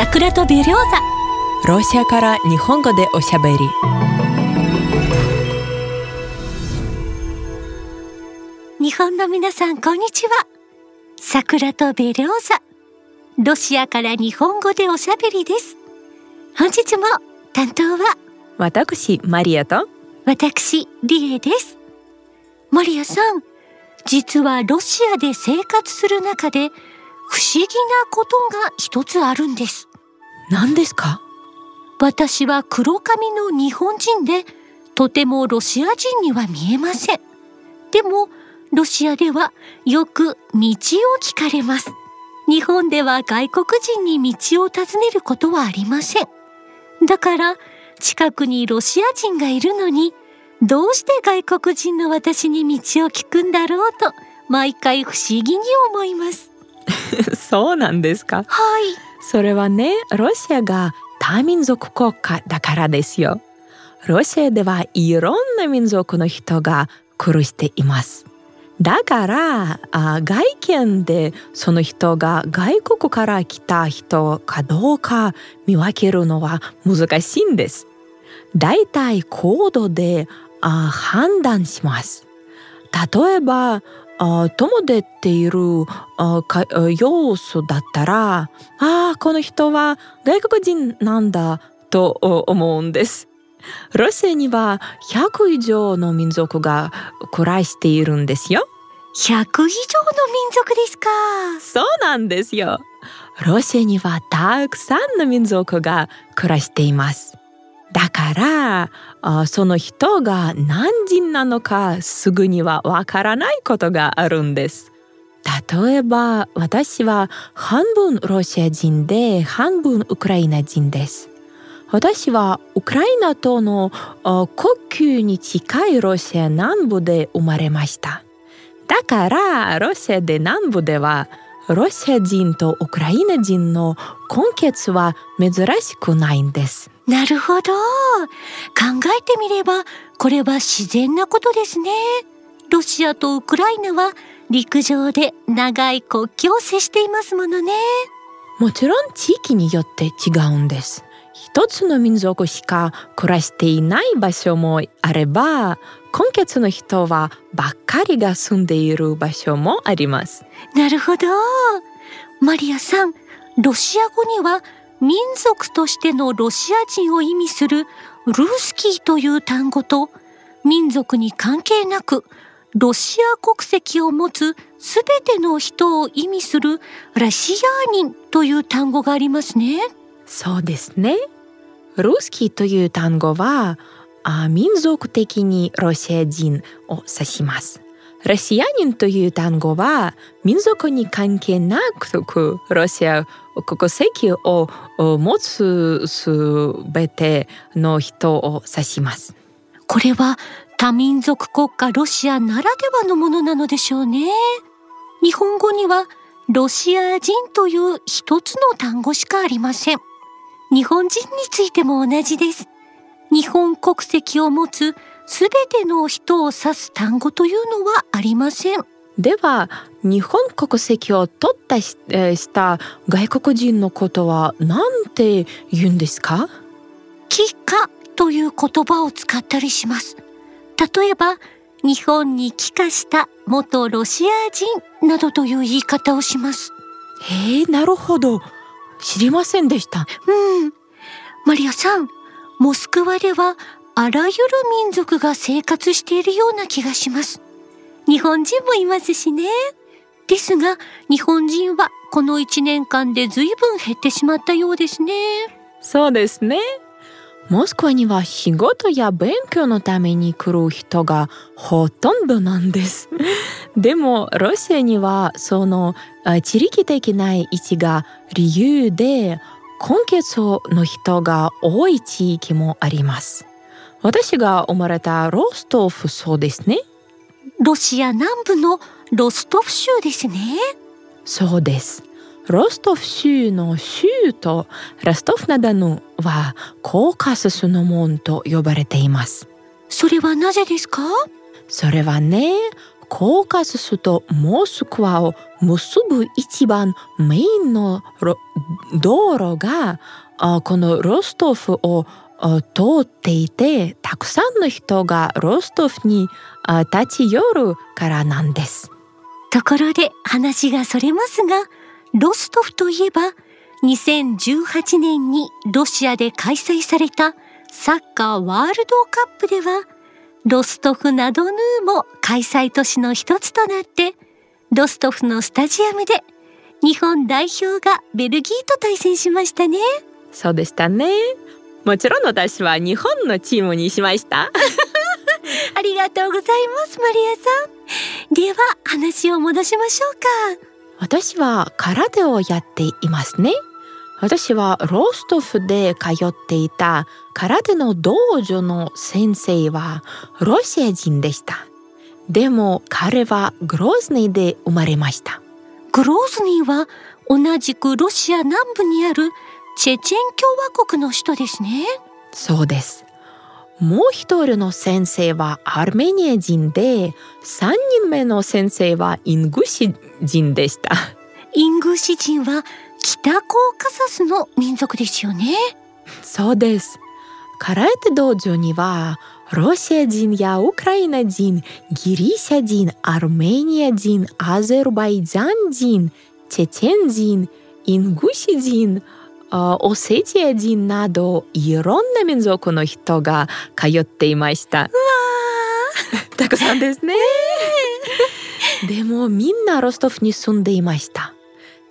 桜とベリョーザロシアから日本語でおしゃべり。日本の皆さんこんにちは。桜とベリョーザロシアから日本語でおしゃべりです。本日も担当は私マリアと。私リエです。マリアさん実はロシアで生活する中で不思議なことが一つあるんです。何ですか？私は黒髪の日本人でとてもロシア人には見えません。でもロシアではよく道を聞かれます。日本では外国人に道を尋ねることはありません。だから近くにロシア人がいるのにどうして外国人の私に道を聞くんだろうと毎回不思議に思います そうなんですか？はい。それはねロシアが多民族国家だからですよ。ロシアではいろんな民族の人が暮らしています。だからあ外見でその人が外国から来た人かどうか見分けるのは難しいんです。だいたいコードであ判断します。例えばあ友でっている要素だったらあこの人は外国人なんだと思うんです。ロシアには100以上の民族が暮らしているんですよ。100以上の民族ですか。そうなんですよ。ロシアにはたくさんの民族が暮らしていますだからあその人が何人なのかすぐにはわからないことがあるんです。例えば私は半分ロシア人で半分ウクライナ人です。私はウクライナとの国境に近いロシア南部で生まれました。だからロシアで南部ではロシア人とウクライナ人の根血は珍しくないんです。なるほど。考えてみればこれは自然なことですね。ロシアとウクライナは陸上で長い国境を接していますものね。もちろん地域によって違うんです。一つの民族しか暮らしていない場所もあれば根血の人はばっかりが住んでいる場所もあります。なるほど。マリアさんロシア語には民族としてのロシア人を意味するルースキーという単語と民族に関係なくロシア国籍を持つすべての人を意味するラシアーニンという単語がありますね。そうですね。ルースキーという単語はあ民族的にロシア人を指します。ロシア人という単語は民族に関係なくロシア国籍を持つすべての人を指します。これは多民族国家ロシアならではのものなのでしょうね。日本語にはロシア人という一つの単語しかありません。日本人についても同じです。日本国籍を持つすべての人を指す単語というのはありません。では日本国籍を取ったし,、えー、した外国人のことは何て言うんですか？帰化という言葉を使ったりします。例えば日本に帰化した元ロシア人などという言い方をします。へえ、なるほど。知りませんでした。うん。マリアさん、モスクワではあらゆる民族が生活しているような気がします。日本人もいますしね。ですが、日本人はこの1年間で随分減ってしまったようですね。そうですね。モスクワには仕事や勉強のために来る人がほとんどなんです。でもロシアにはその地理的な位置が理由で根血の人が多い地域もあります。私が生まれたロストフそうですね。ロシア南部のロストフ州ですね。そうです。ロストフ州の州とラストフナダヌはコーカススの門と呼ばれています。それはなぜですか？それはね、コーカススとモスクワを結ぶ一番メインの道路がこのロストフを通っていてたくさんの人がロストフに立ち寄るからなんです。ところで話がそれますがロストフといえば2018年にロシアで開催されたサッカーワールドカップではロストフナドヌーも開催都市の一つとなってロストフのスタジアムで日本代表がベルギーと対戦しましたねそうでしたねもちろん私は日本のチームにしました ありがとうございますマリアさんでは話を戻しましょうか私は空手をやっていますね私はロストフで通っていた空手の道場の先生はロシア人でした。でも彼はグローズニーで生まれました。グローズニーは同じくロシア南部にあるチェチェン共和国の首都ですね。そうです。もう一人の先生はアルメニア人で、三人目の先生はイングシ人でした。イングシ人は北コーカサスの民族ですよねそうですカラエテ道場にはロシア人やウクライナ人ギリシャ人アルメニア人アゼルバイジャン人チェチェン人イングシ人オセチア人などいろんな民族の人が通っていました。たくさんですね。でもみんなロストフに住んでいました。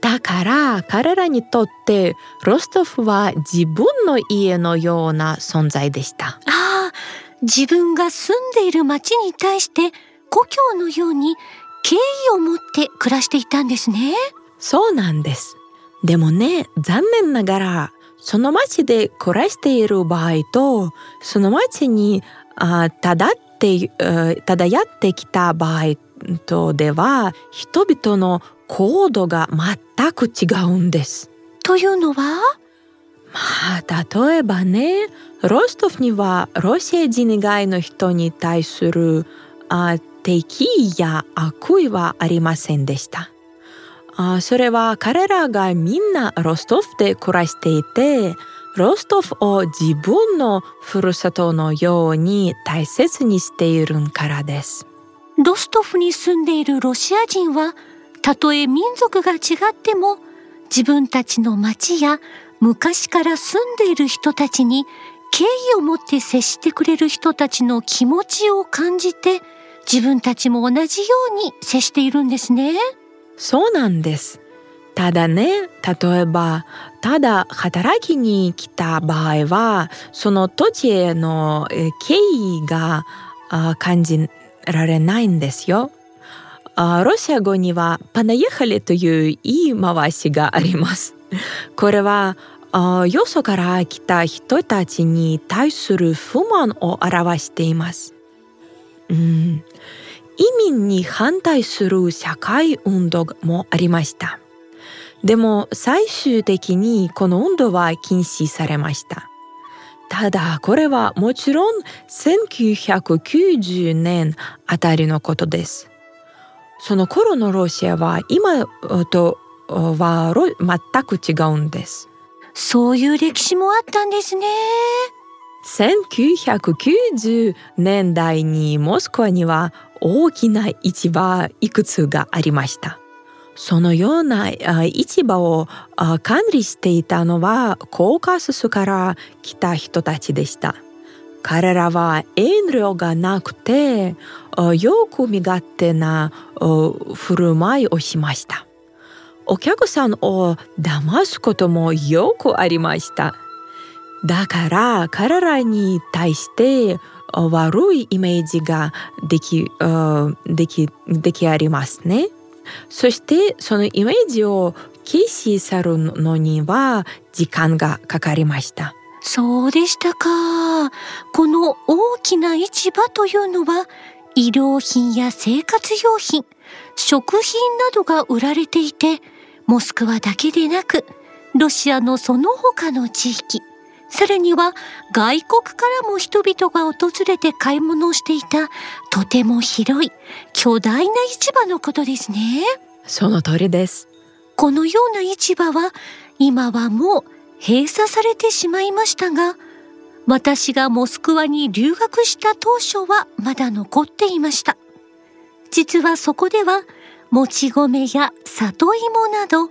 だから彼らにとってロストフは自分の家のような存在でした。ああ、自分が住んでいる町に対して故郷のように敬意を持って暮らしていたんですね。そうなんです。でもね、残念ながらその町で暮らしている場合とその町にあただってただやってきた場合とでは人々のコードが全く違うんです。というのは？まあ例えばねロストフにはロシア人以外の人に対するあ敵意や悪意はありませんでした。あそれは彼らがみんなロストフで暮らしていてロストフを自分のふるさとのように大切にしているからです。ロストフに住んでいるロシア人はたとえ民族が違っても自分たちの町や昔から住んでいる人たちに敬意を持って接してくれる人たちの気持ちを感じて自分たちも同じように接しているんですね。そうなんです。ただね、例えば、ただ働きに来た場合は、その土地への敬意が感じられないんですよ。ロシア語にはパナイハレという言い回しがあります。これはよそから来た人たちに対する不満を表しています。うん、移民に反対する社会運動もありました。でも最終的にこの運動は禁止されました。ただこれはもちろん1990年あたりのことです。その頃のロシアは今とは全く違うんです。そういう歴史もあったんですね。1990年代にモスクワには大きな市場いくつがありました。そのような市場を管理していたのはコーカススから来た人たちでした。彼らは遠慮がなくてよく身勝手な振る舞いをしました。お客さんを騙すこともよくありました。だから彼らに対して悪いイメージができできできありますね。そしてそのイメージを消し去るのには時間がかかりました。そうでしたか。この大きな市場というのは、医療品や生活用品、食品などが売られていて、モスクワだけでなく、ロシアのその他の地域、さらには外国からも人々が訪れて買い物をしていたとても広い巨大な市場のことですね。その通りです。このような市場は今はもう閉鎖されてしまいましたが、私がモスクワに留学した当初はまだ残っていました。実はそこではもち米や里芋など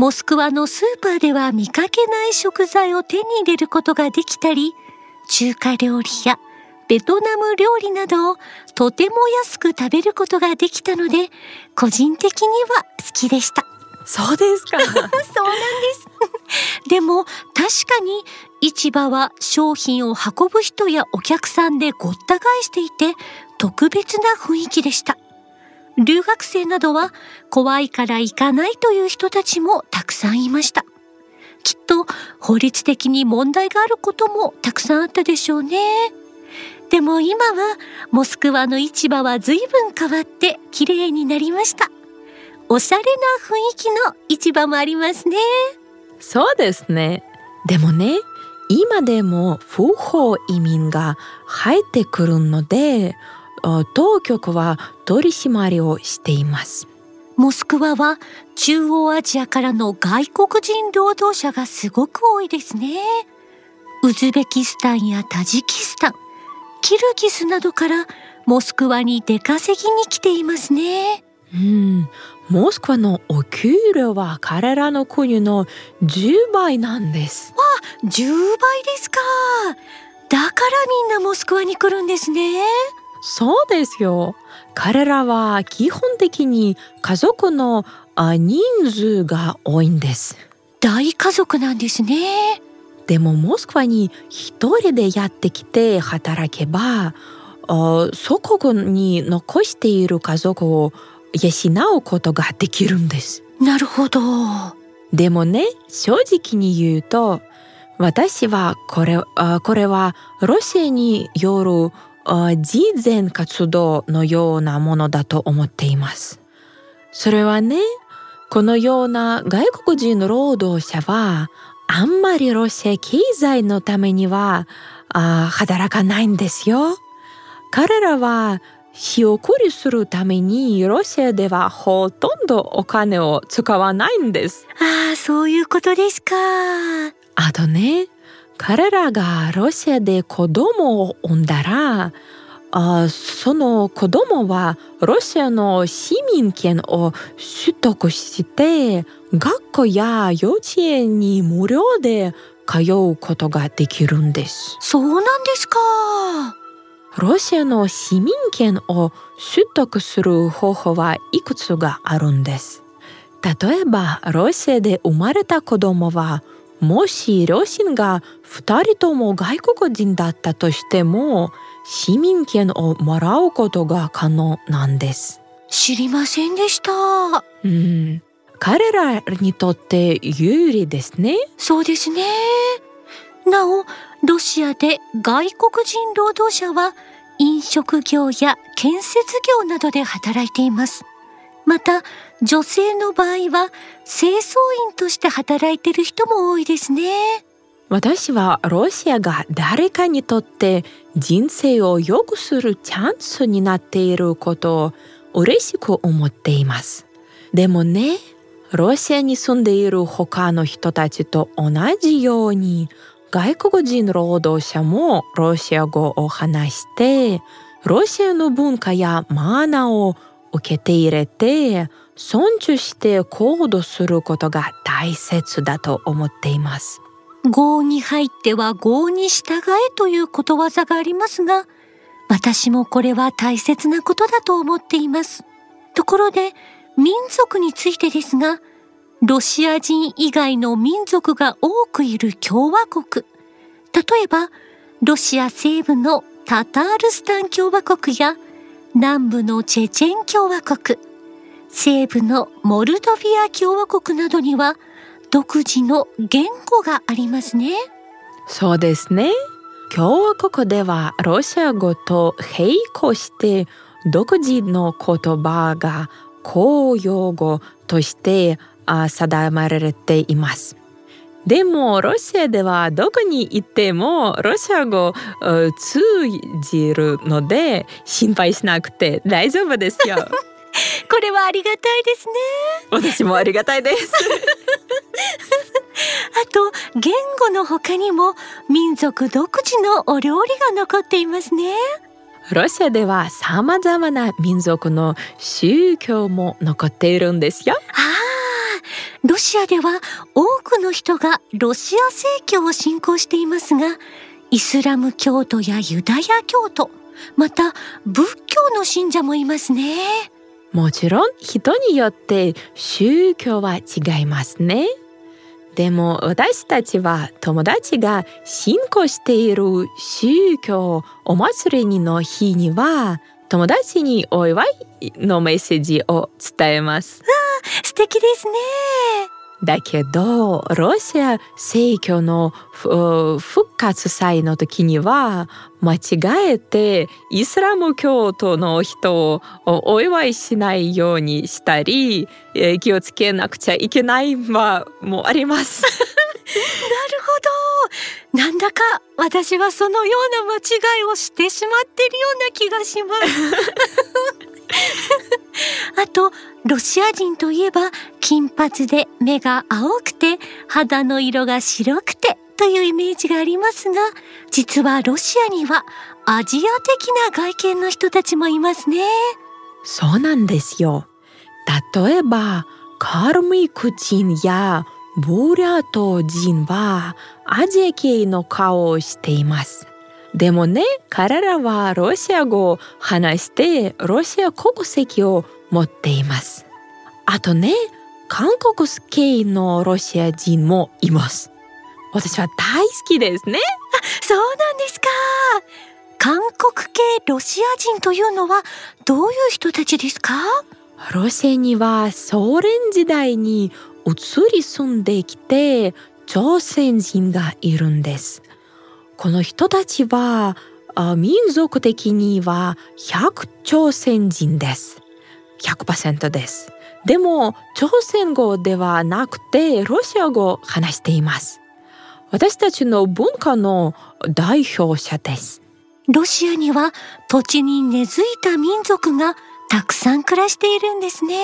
モスクワのスーパーでは見かけない食材を手に入れることができたり、中華料理やベトナム料理などをとても安く食べることができたので、個人的には好きでした。そうですか。そうなんです。でも確かに市場は商品を運ぶ人やお客さんでごった返していて特別な雰囲気でした。留学生などは怖いから行かないという人たちもたくさんいました。きっと法律的に問題があることもたくさんあったでしょうね。でも今はモスクワの市場は随分変わって綺麗になりました。おしゃれな雰囲気の市場もありますね。そうですね。でもね、今でも不法移民が入ってくるので、当局は取り締まりをしています。モスクワは中央アジアからの外国人労働者がすごく多いですね。ウズベキスタンやタジキスタンキルギスなどからモスクワに出稼ぎに来ていますね。うんモスクワのお給料は彼らの国の10倍なんです。わあ10倍ですか。だからみんなモスクワに来るんですねそうですよ。彼らは基本的に家族の人数が多いんです。大家族なんですね。でもモスクワに一人でやってきて働けば祖国に残している家族を養うことができるんです。なるほど。でもね正直に言うと私はこれこれはロシアによる慈善活動のようなものだと思っています。それはね、このような外国人の労働者はあんまりロシア経済のためにはあ働かないんですよ。彼らは仕送りするためにロシアではほとんどお金を使わないんです。ああ、そういうことですか。あとね、彼らがロシアで子供を産んだらあその子供はロシアの市民権を取得して学校や幼稚園に無料で通うことができるんです。そうなんですか。ロシアの市民権を取得する方法はいくつがあるんです。例えばロシアで生まれた子供はもし両親が2人とも外国人だったとしても市民権をもらうことが可能なんです。知りませんでした。うん、彼らにとって有利ですね。そうですね。なお、ロシアで外国人労働者は飲食業や建設業などで働いています。また女性の場合は清掃員として働いてる人も多いですね。私はロシアが誰かにとって人生を良くするチャンスになっていることを嬉しく思っています。でもねロシアに住んでいる他の人たちと同じように外国人労働者もロシア語を話してロシアの文化やマナーを受けて入れて尊重して行動することが大切だと思っています。業に入っては業に従えということわざがありますが、私もこれは大切なことだと思っています。ところで、民族についてですが、ロシア人以外の民族が多くいる共和国。例えば、ロシア西部のタタールスタン共和国や南部のチェチェン共和国、西部のモルドビア共和国などには独自の言語がありますね。そうですね。共和国ではロシア語と並行して独自の言葉が公用語として定まられています。でもロシアではどこに行ってもロシア語通じるので心配しなくて大丈夫ですよ。これはありがたいですね。私もありがたいです。あと言語の他にも民族独自のお料理が残っていますね。ロシアでは様々な民族の宗教も残っているんですよ。ああ、ロシアでは多くの人がロシア正教を信仰していますが、イスラム教徒やユダヤ教徒、また仏教の信者もいますね。もちろん人によって宗教は違いますね。でも私たちは友達が信仰している宗教お祭りの日には友達にお祝いのメッセージを伝えます。あ素敵ですね。だけどロシア正教の復活祭の時には間違えてイスラム教徒の人をお祝いしないようにしたり気をつけなくちゃいけないはもあります。なるなんだか私はそのような間違いをしてしまっているような気がします。あとロシア人といえば金髪で目が青くて肌の色が白くてというイメージがありますが実はロシアにはアジア的な外見の人たちもいますねそうなんですよ例えばカールミク人やボーリャート人はアジア系の顔をしています。でもね彼らはロシア語を話してロシア国籍を持っています。あとね韓国系のロシア人もいます。私は大好きですね。あそうなんですか。韓国系ロシア人というのはどういう人たちですか？ロシアにはソ連時代に移り住んできて朝鮮人がいるんですこの人たちは民族的には100朝鮮人です。100%です。でも朝鮮語ではなくてロシア語を話しています。私たちの文化の代表者です。ロシアには土地に根付いた民族がたくさん暮らしているんですね。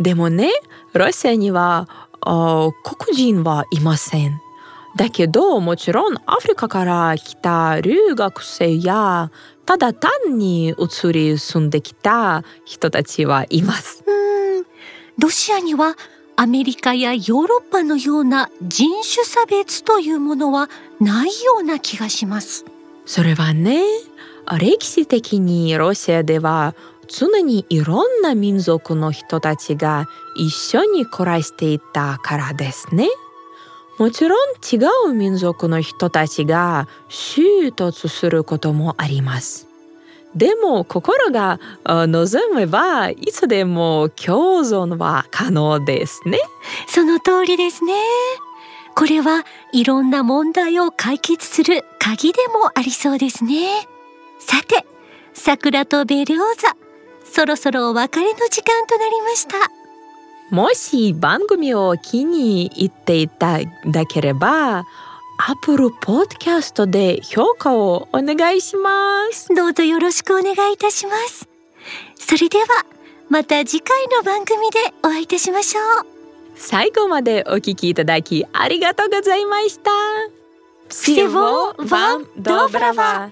でもね、ロシアには黒人はいません。だけどもちろんアフリカから来た留学生やただ単に移り住んできた人たちはいます。うんロシアにはアメリカやヨーロッパのような人種差別というものはないような気がします。それはね歴史的にロシアでは常にいろんな民族の人たちが一緒に暮らしていたからですね。もちろん違う民族の人たちが衝突することもあります。でも心が望めばいつでも共存は可能ですね。その通りですね。これはいろんな問題を解決する鍵でもありそうですね。さて、桜とベルオザ、そろそろお別れの時間となりました。もし番組を気に入っていただければ Apple Podcast で評価をお願いしますどうぞよろしくお願いいたしますそれではまた次回の番組でお会いいたしましょう最後までお聞きいただきありがとうございました Всего вам доброго!